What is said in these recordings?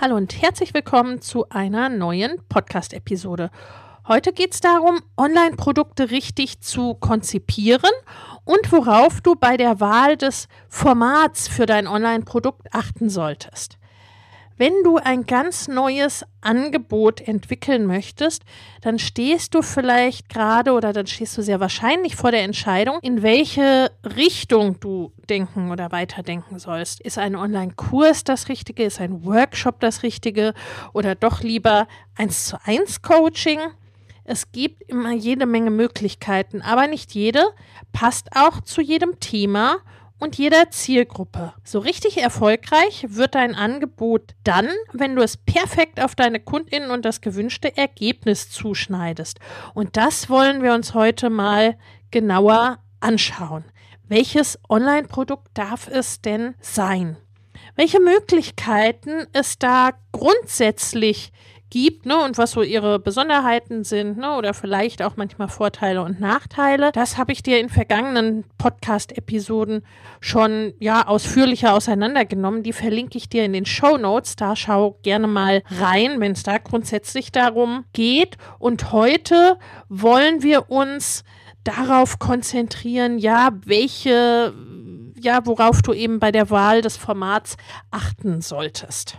Hallo und herzlich willkommen zu einer neuen Podcast-Episode. Heute geht es darum, Online-Produkte richtig zu konzipieren und worauf du bei der Wahl des Formats für dein Online-Produkt achten solltest. Wenn du ein ganz neues Angebot entwickeln möchtest, dann stehst du vielleicht gerade oder dann stehst du sehr wahrscheinlich vor der Entscheidung, in welche Richtung du denken oder weiterdenken sollst. Ist ein Online-Kurs das Richtige? Ist ein Workshop das Richtige? Oder doch lieber eins zu eins Coaching? Es gibt immer jede Menge Möglichkeiten, aber nicht jede passt auch zu jedem Thema und jeder Zielgruppe. So richtig erfolgreich wird dein Angebot dann, wenn du es perfekt auf deine Kundinnen und das gewünschte Ergebnis zuschneidest. Und das wollen wir uns heute mal genauer anschauen. Welches Online-Produkt darf es denn sein? Welche Möglichkeiten es da grundsätzlich gibt ne, und was so ihre Besonderheiten sind ne, oder vielleicht auch manchmal Vorteile und Nachteile. Das habe ich dir in vergangenen Podcast-Episoden schon ja ausführlicher auseinandergenommen. Die verlinke ich dir in den Show Notes. Da schau gerne mal rein, wenn es da grundsätzlich darum geht. Und heute wollen wir uns darauf konzentrieren, ja, welche, ja, worauf du eben bei der Wahl des Formats achten solltest.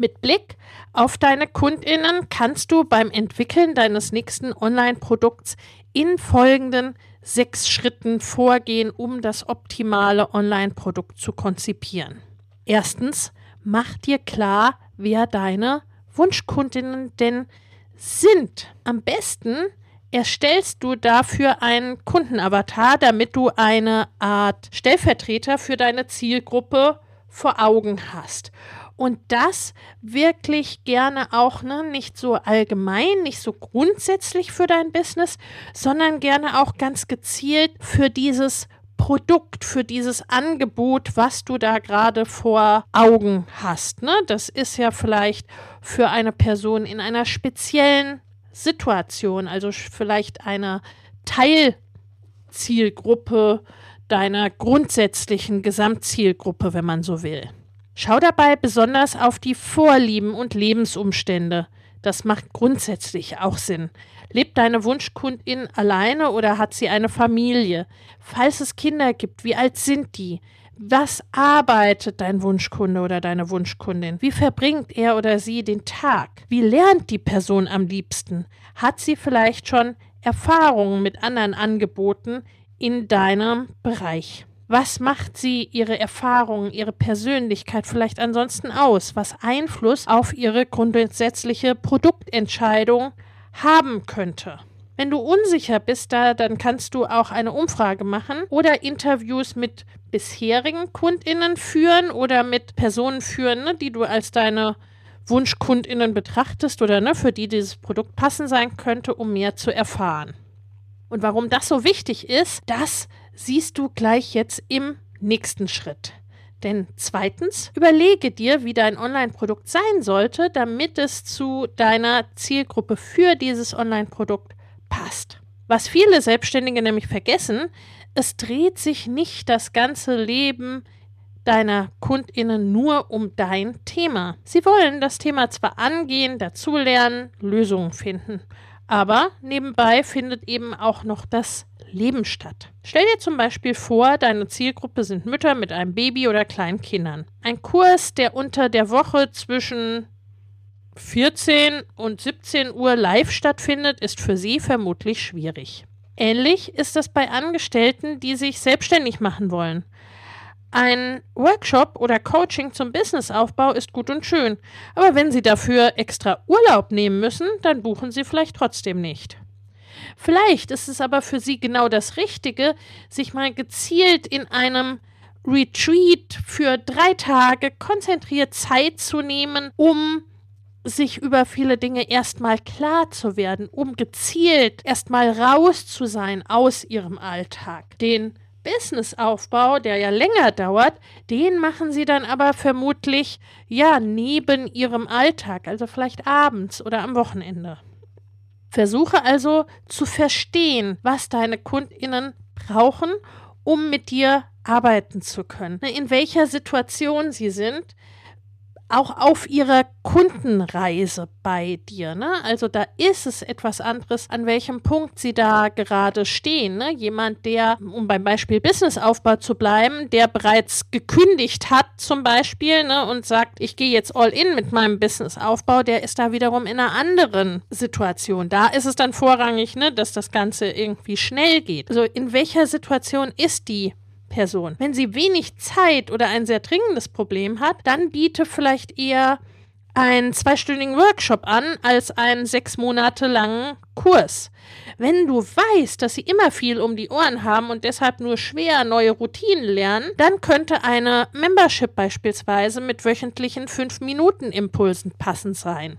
Mit Blick auf deine Kundinnen kannst du beim Entwickeln deines nächsten Online-Produkts in folgenden sechs Schritten vorgehen, um das optimale Online-Produkt zu konzipieren. Erstens, mach dir klar, wer deine Wunschkundinnen denn sind. Am besten erstellst du dafür einen Kundenavatar, damit du eine Art Stellvertreter für deine Zielgruppe vor Augen hast und das wirklich gerne auch ne, nicht so allgemein, nicht so grundsätzlich für dein Business, sondern gerne auch ganz gezielt für dieses Produkt, für dieses Angebot, was du da gerade vor Augen hast. Ne? Das ist ja vielleicht für eine Person in einer speziellen Situation, also vielleicht eine Teilzielgruppe deiner grundsätzlichen Gesamtzielgruppe, wenn man so will. Schau dabei besonders auf die Vorlieben und Lebensumstände. Das macht grundsätzlich auch Sinn. Lebt deine Wunschkundin alleine oder hat sie eine Familie? Falls es Kinder gibt, wie alt sind die? Was arbeitet dein Wunschkunde oder deine Wunschkundin? Wie verbringt er oder sie den Tag? Wie lernt die Person am liebsten? Hat sie vielleicht schon Erfahrungen mit anderen Angeboten in deinem Bereich? Was macht sie, ihre Erfahrungen, ihre Persönlichkeit vielleicht ansonsten aus, was Einfluss auf ihre grundsätzliche Produktentscheidung haben könnte? Wenn du unsicher bist, da, dann kannst du auch eine Umfrage machen oder Interviews mit bisherigen KundInnen führen oder mit Personen führen, ne, die du als deine WunschkundInnen betrachtest oder ne, für die dieses Produkt passend sein könnte, um mehr zu erfahren. Und warum das so wichtig ist, das siehst du gleich jetzt im nächsten Schritt. Denn zweitens, überlege dir, wie dein Online-Produkt sein sollte, damit es zu deiner Zielgruppe für dieses Online-Produkt passt. Was viele Selbstständige nämlich vergessen, es dreht sich nicht das ganze Leben deiner Kundinnen nur um dein Thema. Sie wollen das Thema zwar angehen, dazulernen, Lösungen finden, Aber nebenbei findet eben auch noch das Leben statt. Stell dir zum Beispiel vor, deine Zielgruppe sind Mütter mit einem Baby oder kleinen Kindern. Ein Kurs, der unter der Woche zwischen 14 und 17 Uhr live stattfindet, ist für sie vermutlich schwierig. Ähnlich ist das bei Angestellten, die sich selbstständig machen wollen. Ein Workshop oder Coaching zum Businessaufbau ist gut und schön, aber wenn Sie dafür extra Urlaub nehmen müssen, dann buchen Sie vielleicht trotzdem nicht. Vielleicht ist es aber für Sie genau das Richtige, sich mal gezielt in einem Retreat für drei Tage konzentriert Zeit zu nehmen, um sich über viele Dinge erstmal klar zu werden, um gezielt erstmal raus zu sein aus ihrem Alltag. Den Businessaufbau, der ja länger dauert, den machen sie dann aber vermutlich ja neben ihrem Alltag, also vielleicht abends oder am Wochenende. Versuche also zu verstehen, was deine Kundinnen brauchen, um mit dir arbeiten zu können, in welcher Situation sie sind, auch auf ihrer Kundenreise bei dir. Ne? Also da ist es etwas anderes, an welchem Punkt sie da gerade stehen. Ne? Jemand, der, um beim Beispiel Businessaufbau zu bleiben, der bereits gekündigt hat zum Beispiel ne, und sagt, ich gehe jetzt all in mit meinem Businessaufbau, der ist da wiederum in einer anderen Situation. Da ist es dann vorrangig, ne, dass das Ganze irgendwie schnell geht. Also in welcher Situation ist die Person. Wenn sie wenig Zeit oder ein sehr dringendes Problem hat, dann biete vielleicht eher einen zweistündigen Workshop an als einen sechs Monate langen Kurs. Wenn du weißt, dass sie immer viel um die Ohren haben und deshalb nur schwer neue Routinen lernen, dann könnte eine Membership beispielsweise mit wöchentlichen 5-Minuten-Impulsen passend sein.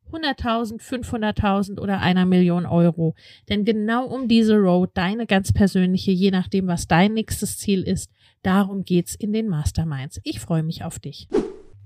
100.000, 500.000 oder einer Million Euro. Denn genau um diese Road, deine ganz persönliche, je nachdem, was dein nächstes Ziel ist, darum geht's in den Masterminds. Ich freue mich auf dich.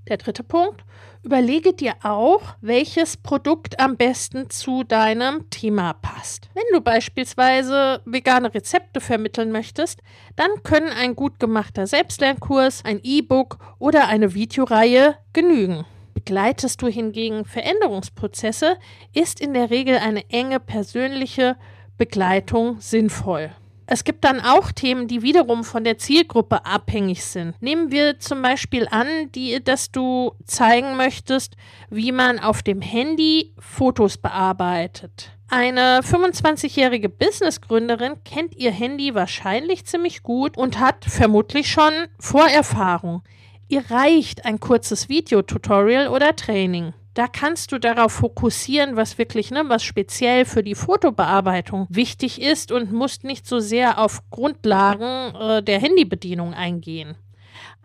Der dritte Punkt, überlege dir auch, welches Produkt am besten zu deinem Thema passt. Wenn du beispielsweise vegane Rezepte vermitteln möchtest, dann können ein gut gemachter Selbstlernkurs, ein E-Book oder eine Videoreihe genügen. Begleitest du hingegen Veränderungsprozesse, ist in der Regel eine enge persönliche Begleitung sinnvoll. Es gibt dann auch Themen, die wiederum von der Zielgruppe abhängig sind. Nehmen wir zum Beispiel an, die, dass du zeigen möchtest, wie man auf dem Handy Fotos bearbeitet. Eine 25-jährige Businessgründerin kennt ihr Handy wahrscheinlich ziemlich gut und hat vermutlich schon Vorerfahrung. Ihr reicht ein kurzes Videotutorial oder Training. Da kannst du darauf fokussieren, was wirklich, ne, was speziell für die Fotobearbeitung wichtig ist und musst nicht so sehr auf Grundlagen äh, der Handybedienung eingehen.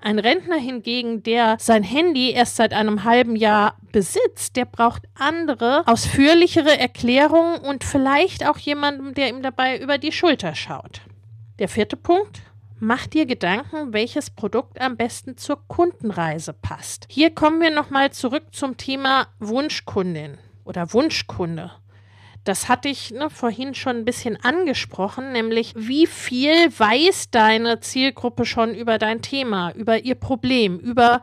Ein Rentner hingegen, der sein Handy erst seit einem halben Jahr besitzt, der braucht andere, ausführlichere Erklärungen und vielleicht auch jemanden, der ihm dabei über die Schulter schaut. Der vierte Punkt, Mach dir Gedanken, welches Produkt am besten zur Kundenreise passt. Hier kommen wir nochmal zurück zum Thema Wunschkundin oder Wunschkunde. Das hatte ich ne, vorhin schon ein bisschen angesprochen, nämlich wie viel weiß deine Zielgruppe schon über dein Thema, über ihr Problem, über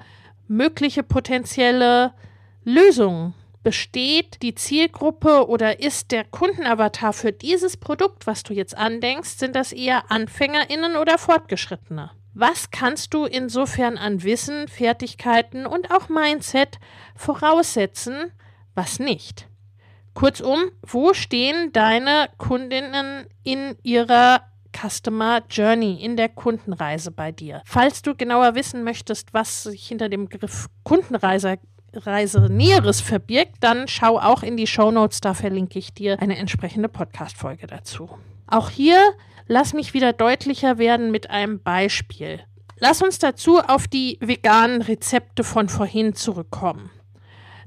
mögliche potenzielle Lösungen besteht die Zielgruppe oder ist der Kundenavatar für dieses Produkt, was du jetzt andenkst, sind das eher Anfängerinnen oder Fortgeschrittene? Was kannst du insofern an Wissen, Fertigkeiten und auch Mindset voraussetzen, was nicht? Kurzum, wo stehen deine Kundinnen in ihrer Customer Journey in der Kundenreise bei dir? Falls du genauer wissen möchtest, was sich hinter dem Begriff Kundenreise Reise Näheres verbirgt, dann schau auch in die Show Notes, da verlinke ich dir eine entsprechende Podcast-Folge dazu. Auch hier lass mich wieder deutlicher werden mit einem Beispiel. Lass uns dazu auf die veganen Rezepte von vorhin zurückkommen.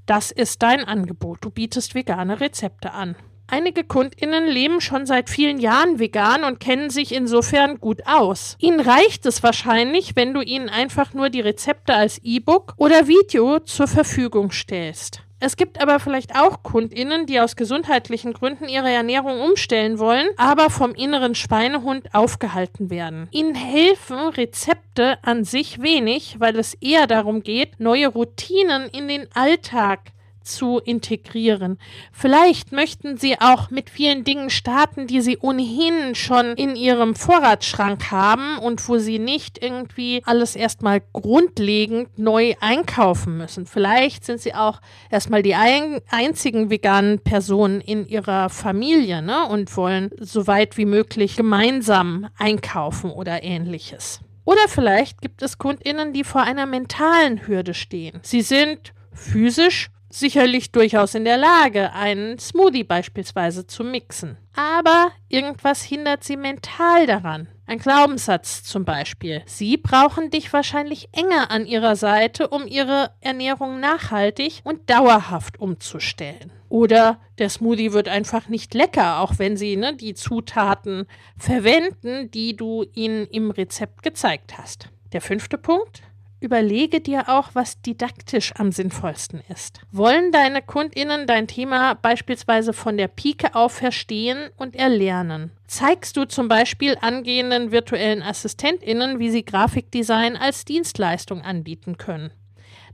Das ist dein Angebot. Du bietest vegane Rezepte an. Einige Kundinnen leben schon seit vielen Jahren vegan und kennen sich insofern gut aus. Ihnen reicht es wahrscheinlich, wenn du ihnen einfach nur die Rezepte als E-Book oder Video zur Verfügung stellst. Es gibt aber vielleicht auch Kundinnen, die aus gesundheitlichen Gründen ihre Ernährung umstellen wollen, aber vom inneren Schweinehund aufgehalten werden. Ihnen helfen Rezepte an sich wenig, weil es eher darum geht, neue Routinen in den Alltag zu integrieren. Vielleicht möchten Sie auch mit vielen Dingen starten, die Sie ohnehin schon in Ihrem Vorratsschrank haben und wo Sie nicht irgendwie alles erstmal grundlegend neu einkaufen müssen. Vielleicht sind Sie auch erstmal die ein einzigen veganen Personen in Ihrer Familie ne, und wollen so weit wie möglich gemeinsam einkaufen oder ähnliches. Oder vielleicht gibt es Kundinnen, die vor einer mentalen Hürde stehen. Sie sind physisch sicherlich durchaus in der Lage, einen Smoothie beispielsweise zu mixen. Aber irgendwas hindert sie mental daran. Ein Glaubenssatz zum Beispiel. Sie brauchen dich wahrscheinlich enger an ihrer Seite, um ihre Ernährung nachhaltig und dauerhaft umzustellen. Oder der Smoothie wird einfach nicht lecker, auch wenn sie ne, die Zutaten verwenden, die du ihnen im Rezept gezeigt hast. Der fünfte Punkt. Überlege dir auch, was didaktisch am sinnvollsten ist. Wollen deine Kundinnen dein Thema beispielsweise von der Pike auf verstehen und erlernen? Zeigst du zum Beispiel angehenden virtuellen Assistentinnen, wie sie Grafikdesign als Dienstleistung anbieten können?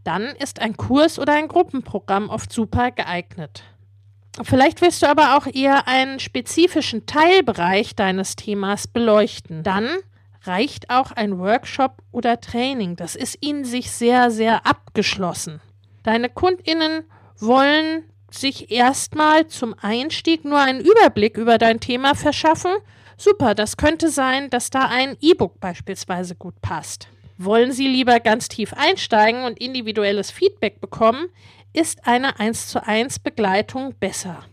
Dann ist ein Kurs oder ein Gruppenprogramm oft super geeignet. Vielleicht willst du aber auch eher einen spezifischen Teilbereich deines Themas beleuchten. Dann reicht auch ein Workshop oder Training. Das ist in sich sehr, sehr abgeschlossen. Deine Kundinnen wollen sich erstmal zum Einstieg nur einen Überblick über dein Thema verschaffen. Super, das könnte sein, dass da ein E-Book beispielsweise gut passt. Wollen Sie lieber ganz tief einsteigen und individuelles Feedback bekommen, ist eine 1 zu 1 Begleitung besser.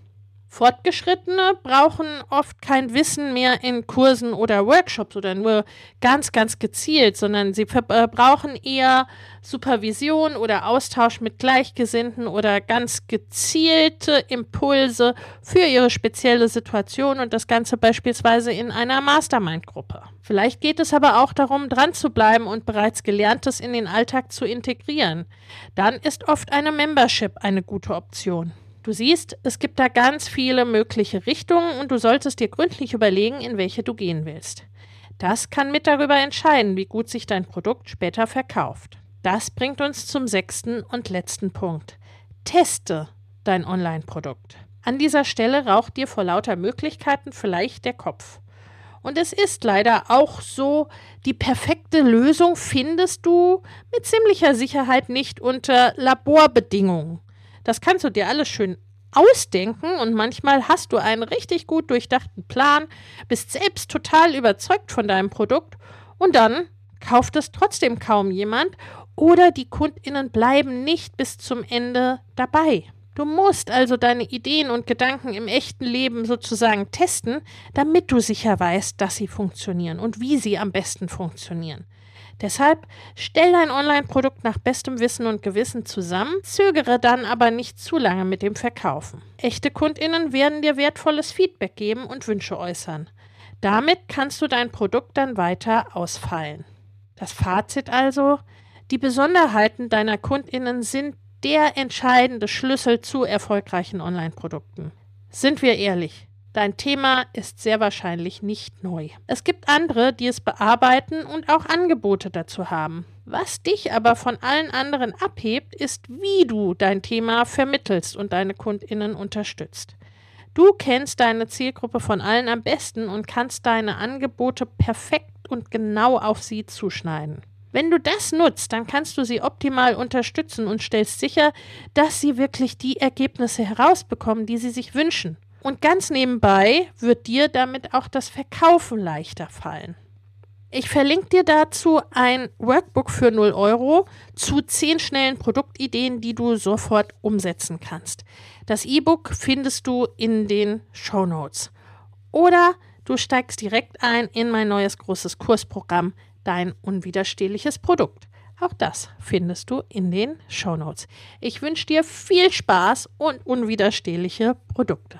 Fortgeschrittene brauchen oft kein Wissen mehr in Kursen oder Workshops oder nur ganz, ganz gezielt, sondern sie äh, brauchen eher Supervision oder Austausch mit Gleichgesinnten oder ganz gezielte Impulse für ihre spezielle Situation und das Ganze beispielsweise in einer Mastermind-Gruppe. Vielleicht geht es aber auch darum, dran zu bleiben und bereits Gelerntes in den Alltag zu integrieren. Dann ist oft eine Membership eine gute Option. Du siehst, es gibt da ganz viele mögliche Richtungen und du solltest dir gründlich überlegen, in welche du gehen willst. Das kann mit darüber entscheiden, wie gut sich dein Produkt später verkauft. Das bringt uns zum sechsten und letzten Punkt. Teste dein Online-Produkt. An dieser Stelle raucht dir vor lauter Möglichkeiten vielleicht der Kopf. Und es ist leider auch so, die perfekte Lösung findest du mit ziemlicher Sicherheit nicht unter Laborbedingungen. Das kannst du dir alles schön ausdenken und manchmal hast du einen richtig gut durchdachten Plan, bist selbst total überzeugt von deinem Produkt und dann kauft es trotzdem kaum jemand oder die Kundinnen bleiben nicht bis zum Ende dabei. Du musst also deine Ideen und Gedanken im echten Leben sozusagen testen, damit du sicher weißt, dass sie funktionieren und wie sie am besten funktionieren. Deshalb stell dein Online-Produkt nach bestem Wissen und Gewissen zusammen, zögere dann aber nicht zu lange mit dem Verkaufen. Echte Kundinnen werden dir wertvolles Feedback geben und Wünsche äußern. Damit kannst du dein Produkt dann weiter ausfallen. Das Fazit also, die Besonderheiten deiner Kundinnen sind der entscheidende Schlüssel zu erfolgreichen Online-Produkten. Sind wir ehrlich, Dein Thema ist sehr wahrscheinlich nicht neu. Es gibt andere, die es bearbeiten und auch Angebote dazu haben. Was dich aber von allen anderen abhebt, ist, wie du dein Thema vermittelst und deine Kundinnen unterstützt. Du kennst deine Zielgruppe von allen am besten und kannst deine Angebote perfekt und genau auf sie zuschneiden. Wenn du das nutzt, dann kannst du sie optimal unterstützen und stellst sicher, dass sie wirklich die Ergebnisse herausbekommen, die sie sich wünschen. Und ganz nebenbei wird dir damit auch das Verkaufen leichter fallen. Ich verlinke dir dazu ein Workbook für 0 Euro zu 10 schnellen Produktideen, die du sofort umsetzen kannst. Das E-Book findest du in den Show Notes. Oder du steigst direkt ein in mein neues großes Kursprogramm Dein unwiderstehliches Produkt. Auch das findest du in den Show Notes. Ich wünsche dir viel Spaß und unwiderstehliche Produkte.